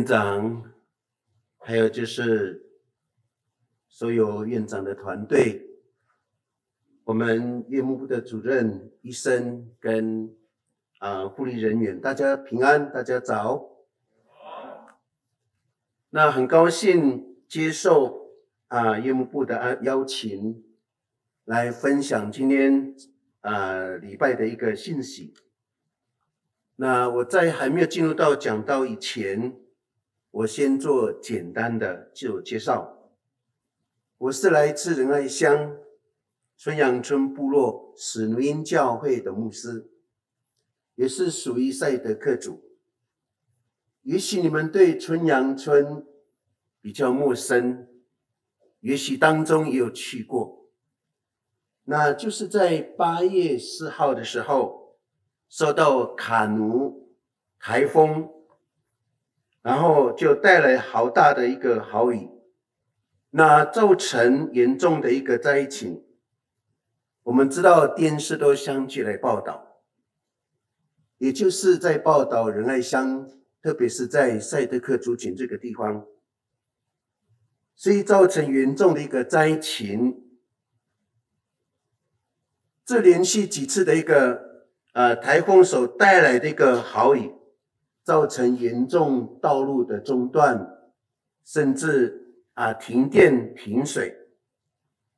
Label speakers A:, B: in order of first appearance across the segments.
A: 院长，还有就是所有院长的团队，我们院牧部的主任、医生跟啊护理人员，大家平安，大家早。那很高兴接受啊院牧部的邀请，来分享今天啊礼拜的一个信息。那我在还没有进入到讲道以前，我先做简单的自我介绍。我是来自仁爱乡春阳村部落史奴因教会的牧师，也是属于赛德克族。也许你们对春阳村比较陌生，也许当中也有去过。那就是在八月四号的时候，受到卡奴台风。然后就带来好大的一个豪雨，那造成严重的一个灾情。我们知道电视都相继来报道，也就是在报道仁爱乡，特别是在赛德克族群这个地方，所以造成严重的一个灾情。这连续几次的一个呃台风所带来的一个豪雨。造成严重道路的中断，甚至啊停电停水，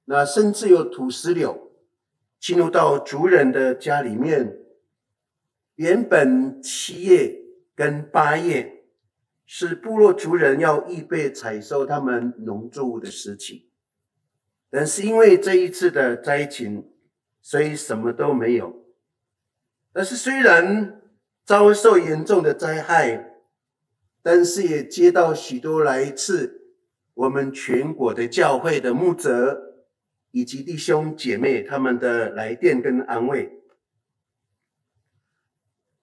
A: 那甚至有土石流进入到族人的家里面。原本七月跟八月是部落族人要预备采收他们农作物的时期，但是因为这一次的灾情，所以什么都没有。但是虽然遭受严重的灾害，但是也接到许多来自我们全国的教会的牧者以及弟兄姐妹他们的来电跟安慰。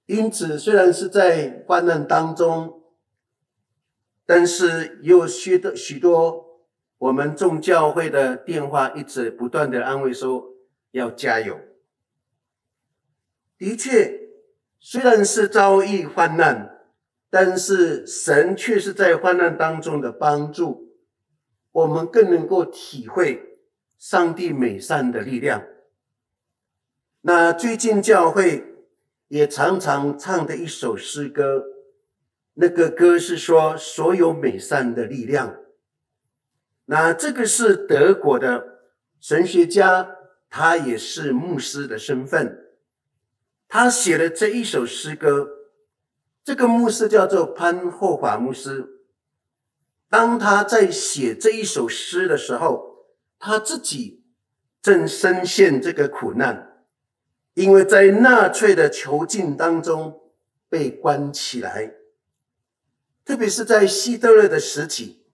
A: 因此，虽然是在患难当中，但是也有许多许多我们众教会的电话一直不断的安慰说要加油。的确。虽然是遭遇患难，但是神却是在患难当中的帮助，我们更能够体会上帝美善的力量。那最近教会也常常唱的一首诗歌，那个歌是说所有美善的力量。那这个是德国的神学家，他也是牧师的身份。他写了这一首诗歌，这个牧师叫做潘霍华牧师。当他在写这一首诗的时候，他自己正深陷这个苦难，因为在纳粹的囚禁当中被关起来，特别是在希特勒的时期，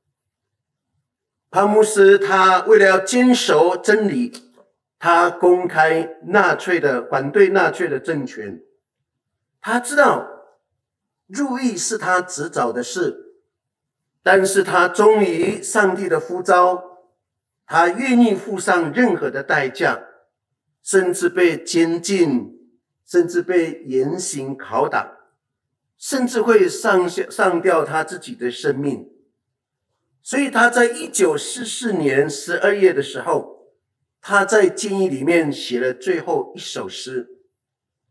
A: 潘牧师他为了要坚守真理。他公开纳粹的反对纳粹的政权，他知道入狱是他迟早的事，但是他忠于上帝的呼召，他愿意付上任何的代价，甚至被监禁，甚至被严刑拷打，甚至会上上吊他自己的生命。所以他在一九四四年十二月的时候。他在监狱里面写了最后一首诗，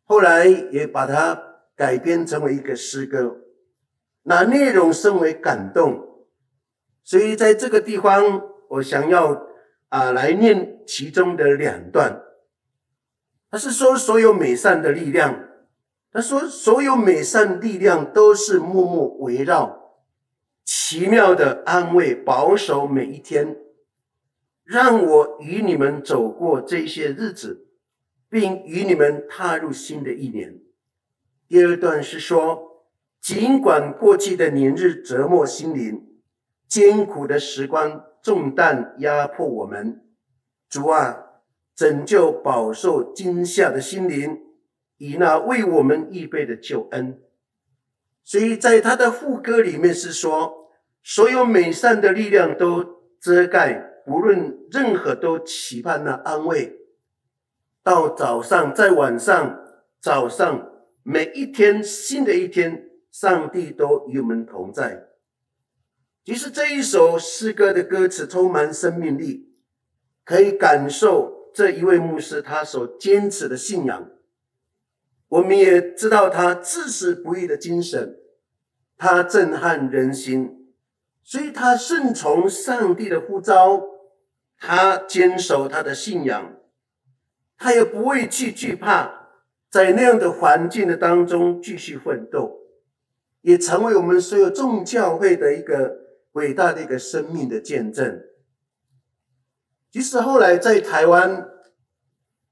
A: 后来也把它改编成为一个诗歌，那内容甚为感动，所以在这个地方，我想要啊来念其中的两段。他是说所有美善的力量，他说所有美善力量都是默默围绕，奇妙的安慰保守每一天。让我与你们走过这些日子，并与你们踏入新的一年。第二段是说，尽管过去的年日折磨心灵，艰苦的时光重担压迫我们，主啊，拯救饱受惊吓的心灵，以那为我们预备的救恩。所以在他的副歌里面是说，所有美善的力量都遮盖。无论任何都期盼那安慰，到早上，在晚上，早上，每一天新的一天，上帝都与我们同在。其实这一首诗歌的歌词充满生命力，可以感受这一位牧师他所坚持的信仰。我们也知道他至死不渝的精神，他震撼人心，所以他顺从上帝的呼召，他坚守他的信仰，他也不畏惧惧怕，在那样的环境的当中继续奋斗，也成为我们所有众教会的一个。伟大的一个生命的见证。其实后来在台湾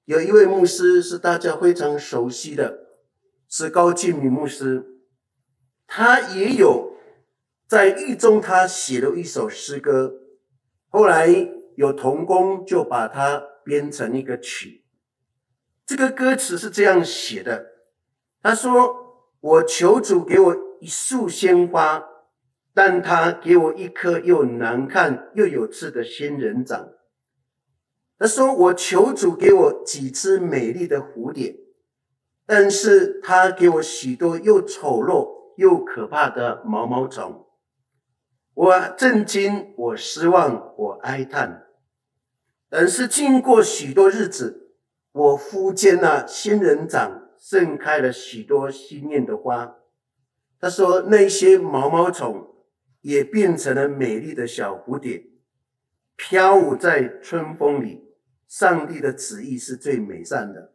A: 有一位牧师是大家非常熟悉的，是高敬敏牧师。他也有在狱中，他写了一首诗歌，后来有同工就把它编成一个曲。这个歌词是这样写的：他说：“我求主给我一束鲜花。”但他给我一颗又难看又有刺的仙人掌。他说：“我求主给我几只美丽的蝴蝶，但是他给我许多又丑陋又可怕的毛毛虫。我震惊，我失望，我哀叹。但是经过许多日子，我忽见那仙人掌盛开了许多鲜艳的花。”他说：“那些毛毛虫。”也变成了美丽的小蝴蝶，飘舞在春风里。上帝的旨意是最美善的，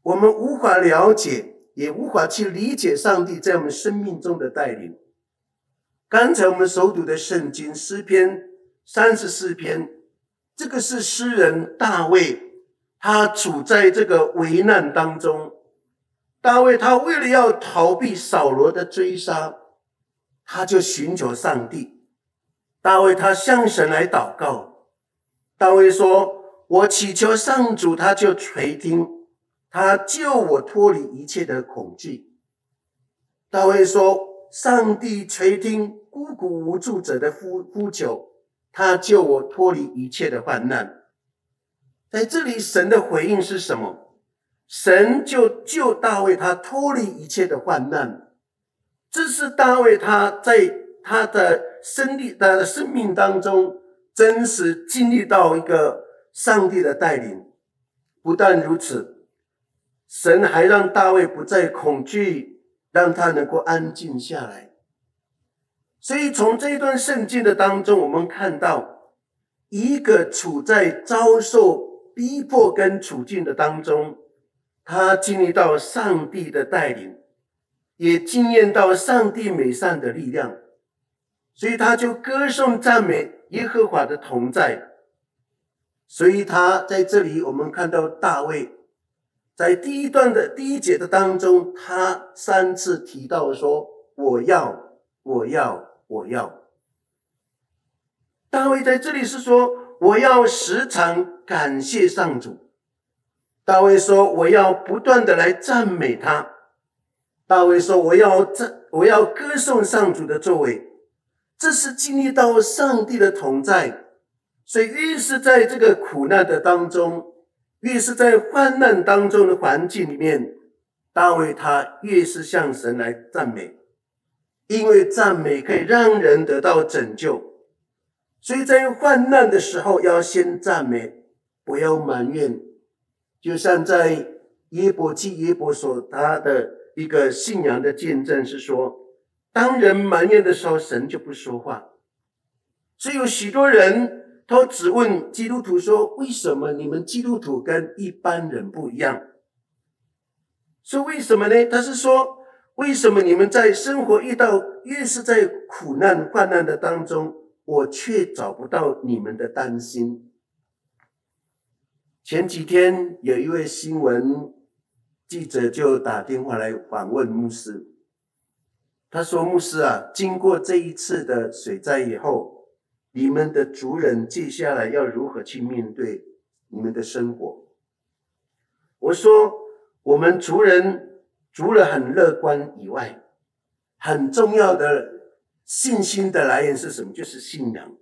A: 我们无法了解，也无法去理解上帝在我们生命中的带领。刚才我们所读的圣经诗篇三十四篇，这个是诗人大卫，他处在这个危难当中。大卫他为了要逃避扫罗的追杀。他就寻求上帝，大卫他向神来祷告。大卫说：“我祈求上主，他就垂听，他救我脱离一切的恐惧。”大卫说：“上帝垂听孤苦无助者的呼呼求，他救我脱离一切的患难。”在这里，神的回应是什么？神就救大卫，他脱离一切的患难。这是大卫他在他的生命他的生命当中真实经历到一个上帝的带领。不但如此，神还让大卫不再恐惧，让他能够安静下来。所以从这一段圣经的当中，我们看到一个处在遭受逼迫跟处境的当中，他经历到上帝的带领。也经验到上帝美善的力量，所以他就歌颂赞美耶和华的同在。所以他在这里，我们看到大卫在第一段的第一节的当中，他三次提到说：“我要，我要，我要。”大卫在这里是说：“我要时常感谢上主。”大卫说：“我要不断的来赞美他。”大卫说：“我要赞，我要歌颂上主的作为，这是经历到上帝的同在。所以越是在这个苦难的当中，越是在患难当中的环境里面，大卫他越是向神来赞美，因为赞美可以让人得到拯救。所以在患难的时候要先赞美，不要埋怨。就像在耶伯记耶伯所他的。”一个信仰的见证是说，当人埋怨的时候，神就不说话。所以有许多人都只问基督徒说：“为什么你们基督徒跟一般人不一样？”说为什么呢？他是说，为什么你们在生活遇到越是在苦难患难的当中，我却找不到你们的担心？前几天有一位新闻。记者就打电话来访问牧师，他说：“牧师啊，经过这一次的水灾以后，你们的族人接下来要如何去面对你们的生活？”我说：“我们族人除了很乐观以外，很重要的信心的来源是什么？就是信仰。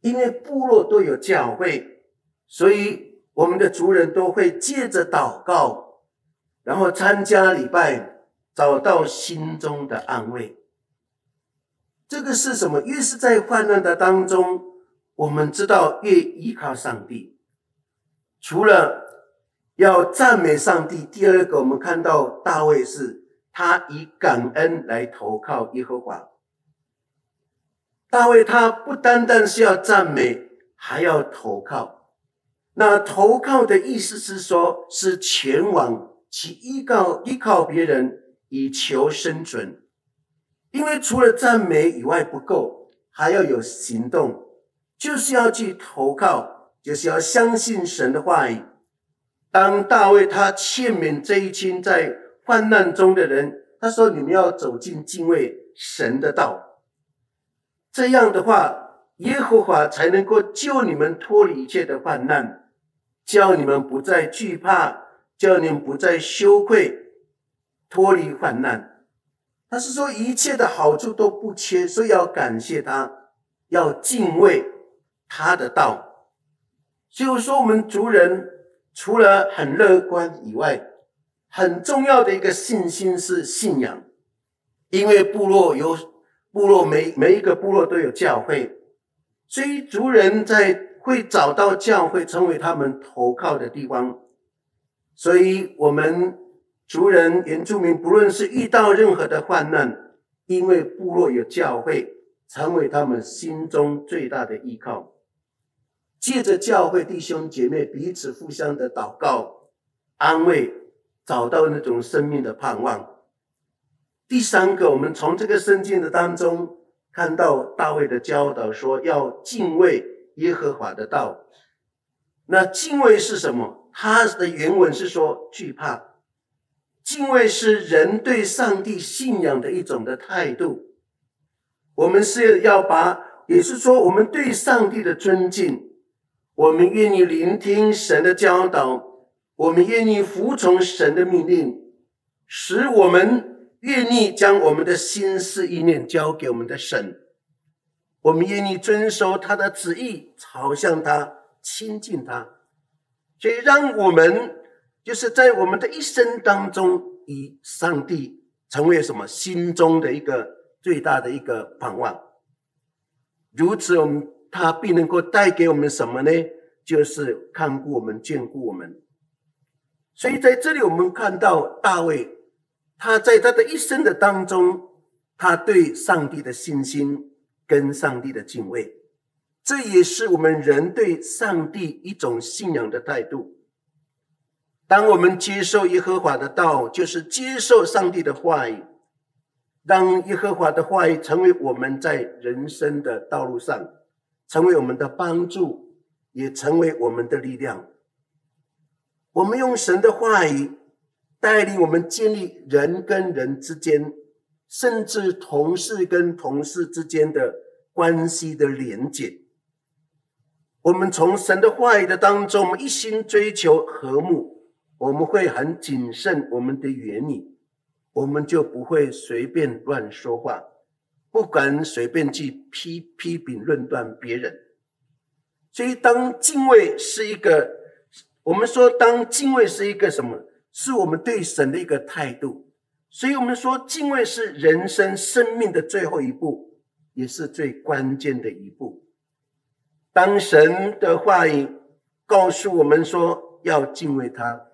A: 因为部落都有教会，所以我们的族人都会借着祷告。”然后参加礼拜，找到心中的安慰。这个是什么？越是在患难的当中，我们知道越依靠上帝。除了要赞美上帝，第二个我们看到大卫是他以感恩来投靠耶和华。大卫他不单单是要赞美，还要投靠。那投靠的意思是说，是前往去依靠依靠别人以求生存。因为除了赞美以外不够，还要有行动，就是要去投靠，就是要相信神的话语。当大卫他劝勉这一群在患难中的人，他说：“你们要走进敬畏神的道，这样的话，耶和华才能够救你们脱离一切的患难，叫你们不再惧怕，叫你们不再羞愧，脱离患难。”他是说一切的好处都不缺，所以要感谢他，要敬畏他的道。就是说，我们族人除了很乐观以外，很重要的一个信心是信仰。因为部落有部落，每每一个部落都有教会，所以族人在会找到教会，成为他们投靠的地方。所以我们。族人、原住民，不论是遇到任何的患难，因为部落有教会，成为他们心中最大的依靠。借着教会弟兄姐妹彼此互相的祷告、安慰，找到那种生命的盼望。第三个，我们从这个圣经的当中看到大卫的教导，说要敬畏耶和华的道。那敬畏是什么？他的原文是说惧怕。敬畏是人对上帝信仰的一种的态度。我们是要把，也是说，我们对上帝的尊敬，我们愿意聆听神的教导，我们愿意服从神的命令，使我们愿意将我们的心思意念交给我们的神，我们愿意遵守他的旨意，朝向他，亲近他，所以让我们。就是在我们的一生当中，以上帝成为什么心中的一个最大的一个盼望。如此，我们他必能够带给我们什么呢？就是看顾我们、眷顾我们。所以在这里，我们看到大卫，他在他的一生的当中，他对上帝的信心跟上帝的敬畏，这也是我们人对上帝一种信仰的态度。当我们接受耶和华的道，就是接受上帝的话语，让耶和华的话语成为我们在人生的道路上，成为我们的帮助，也成为我们的力量。我们用神的话语带领我们建立人跟人之间，甚至同事跟同事之间的关系的连结。我们从神的话语的当中，我们一心追求和睦。我们会很谨慎我们的言语，我们就不会随便乱说话，不敢随便去批批评论断别人。所以，当敬畏是一个，我们说当敬畏是一个什么？是我们对神的一个态度。所以我们说敬畏是人生生命的最后一步，也是最关键的一步。当神的话语告诉我们说要敬畏他。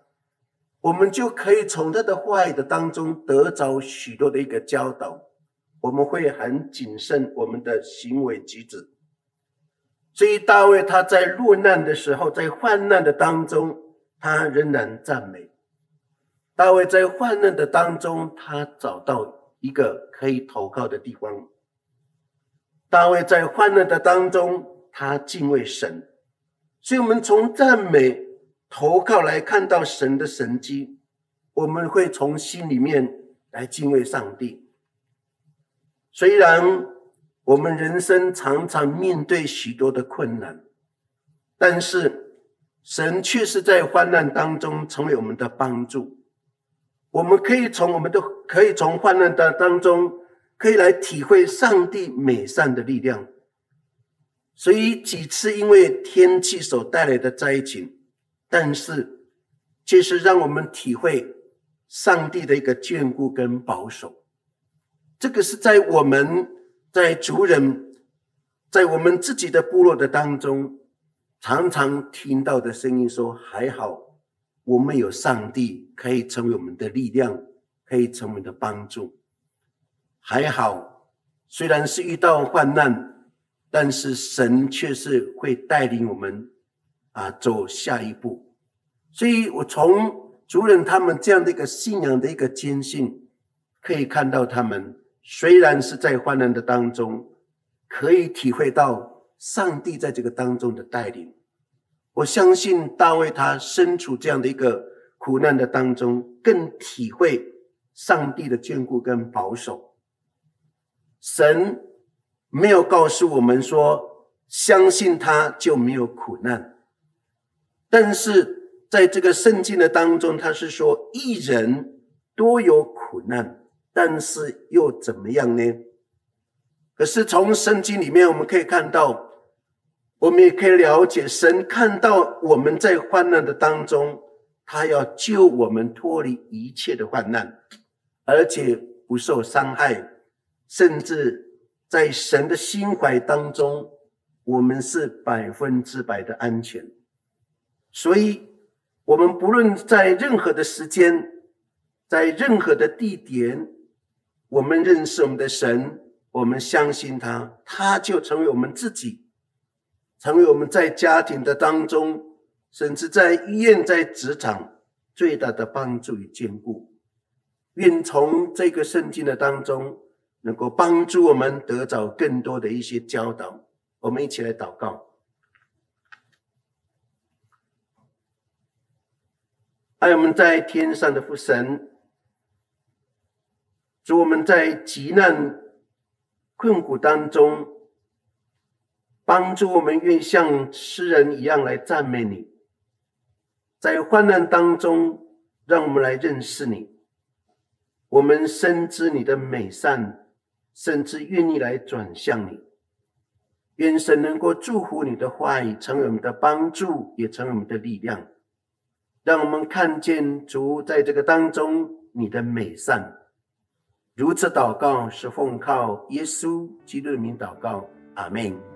A: 我们就可以从他的话语的当中得着许多的一个教导，我们会很谨慎我们的行为举止。所以大卫他在落难的时候，在患难的当中，他仍然赞美。大卫在患难的当中，他找到一个可以投靠的地方。大卫在患难的当中，他敬畏神。所以，我们从赞美。投靠来看到神的神迹，我们会从心里面来敬畏上帝。虽然我们人生常常面对许多的困难，但是神却是在患难当中成为我们的帮助。我们可以从我们的可以从患难的当中，可以来体会上帝美善的力量。所以几次因为天气所带来的灾情。但是，却是让我们体会上帝的一个眷顾跟保守。这个是在我们在族人，在我们自己的部落的当中，常常听到的声音说：还好，我们有上帝可以成为我们的力量，可以成为我们的帮助。还好，虽然是遇到患难，但是神却是会带领我们啊走下一步。所以我从族人他们这样的一个信仰的一个坚信，可以看到他们虽然是在患难的当中，可以体会到上帝在这个当中的带领。我相信大卫他身处这样的一个苦难的当中，更体会上帝的眷顾跟保守。神没有告诉我们说，相信他就没有苦难，但是。在这个圣经的当中，他是说一人多有苦难，但是又怎么样呢？可是从圣经里面我们可以看到，我们也可以了解，神看到我们在患难的当中，他要救我们脱离一切的患难，而且不受伤害，甚至在神的心怀当中，我们是百分之百的安全，所以。我们不论在任何的时间，在任何的地点，我们认识我们的神，我们相信他，他就成为我们自己，成为我们在家庭的当中，甚至在医院、在职场最大的帮助与坚固。愿从这个圣经的当中，能够帮助我们得着更多的一些教导。我们一起来祷告。爱我们在天上的父神，主我们在急难困苦当中，帮助我们，愿像诗人一样来赞美你。在患难当中，让我们来认识你。我们深知你的美善，甚至愿意来转向你。愿神能够祝福你的话语，成为我们的帮助，也成为我们的力量。让我们看见主在这个当中你的美善，如此祷告是奉靠耶稣基督的名祷告，阿门。